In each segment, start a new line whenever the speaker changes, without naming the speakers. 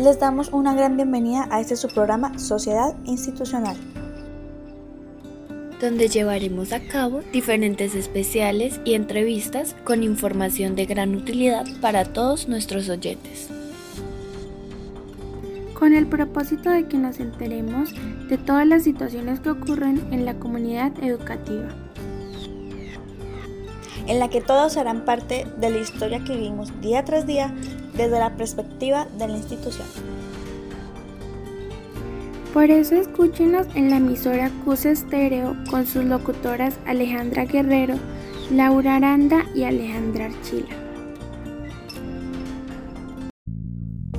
Les damos una gran bienvenida a este su programa Sociedad Institucional,
donde llevaremos a cabo diferentes especiales y entrevistas con información de gran utilidad para todos nuestros oyentes.
Con el propósito de que nos enteremos de todas las situaciones que ocurren en la comunidad educativa.
En la que todos serán parte de la historia que vivimos día tras día desde la perspectiva de la institución.
Por eso escúchenos en la emisora CUS Estéreo con sus locutoras Alejandra Guerrero, Laura Aranda y Alejandra Archila.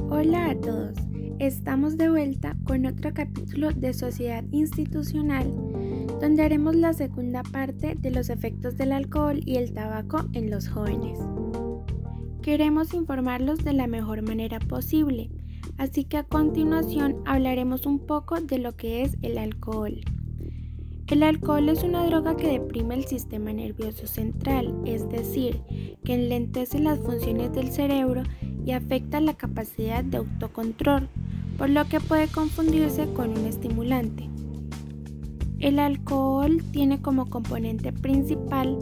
Hola a todos, estamos de vuelta con otro capítulo de Sociedad Institucional, donde haremos la segunda parte de los efectos del alcohol y el tabaco en los jóvenes. Queremos informarlos de la mejor manera posible, así que a continuación hablaremos un poco de lo que es el alcohol. El alcohol es una droga que deprime el sistema nervioso central, es decir, que enlentece las funciones del cerebro y afecta la capacidad de autocontrol, por lo que puede confundirse con un estimulante. El alcohol tiene como componente principal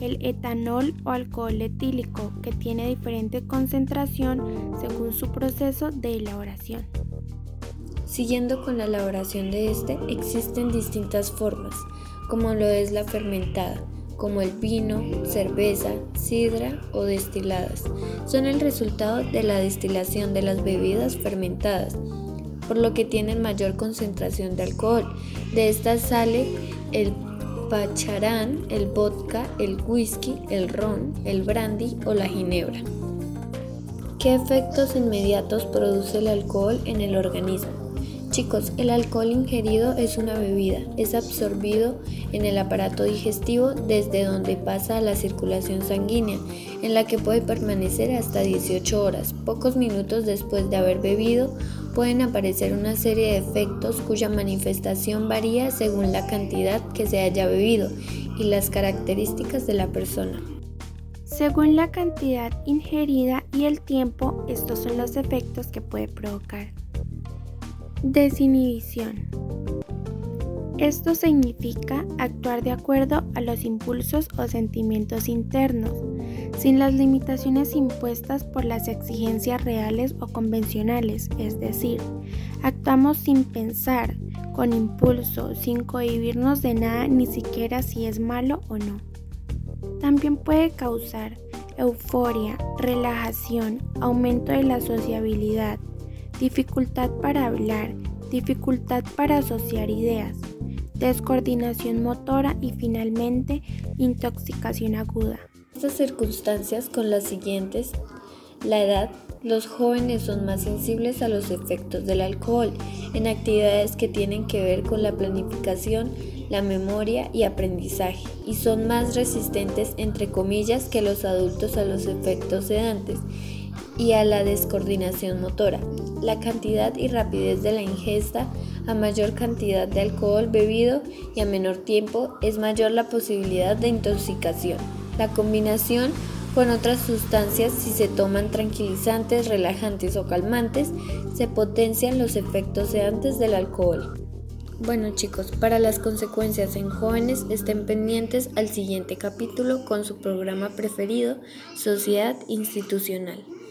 el etanol o alcohol etílico, que tiene diferente concentración según su proceso de elaboración.
Siguiendo con la elaboración de este, existen distintas formas, como lo es la fermentada, como el vino, cerveza, sidra o destiladas. Son el resultado de la destilación de las bebidas fermentadas, por lo que tienen mayor concentración de alcohol. De estas sale el pacharán, el vodka, el whisky, el ron, el brandy o la ginebra. ¿Qué efectos inmediatos produce el alcohol en el organismo? Chicos, el alcohol ingerido es una bebida, es absorbido en el aparato digestivo desde donde pasa a la circulación sanguínea, en la que puede permanecer hasta 18 horas. Pocos minutos después de haber bebido pueden aparecer una serie de efectos cuya manifestación varía según la cantidad que se haya bebido y las características de la persona.
Según la cantidad ingerida y el tiempo, estos son los efectos que puede provocar. Desinhibición. Esto significa actuar de acuerdo a los impulsos o sentimientos internos, sin las limitaciones impuestas por las exigencias reales o convencionales, es decir, actuamos sin pensar, con impulso, sin cohibirnos de nada, ni siquiera si es malo o no. También puede causar euforia, relajación, aumento de la sociabilidad, dificultad para hablar, dificultad para asociar ideas, descoordinación motora y finalmente intoxicación aguda.
Estas circunstancias con las siguientes, la edad, los jóvenes son más sensibles a los efectos del alcohol en actividades que tienen que ver con la planificación, la memoria y aprendizaje, y son más resistentes, entre comillas, que los adultos a los efectos sedantes y a la descoordinación motora. La cantidad y rapidez de la ingesta a mayor cantidad de alcohol bebido y a menor tiempo es mayor la posibilidad de intoxicación. La combinación con otras sustancias, si se toman tranquilizantes, relajantes o calmantes, se potencian los efectos sedantes del alcohol. Bueno chicos, para las consecuencias en jóvenes estén pendientes al siguiente capítulo con su programa preferido, Sociedad Institucional.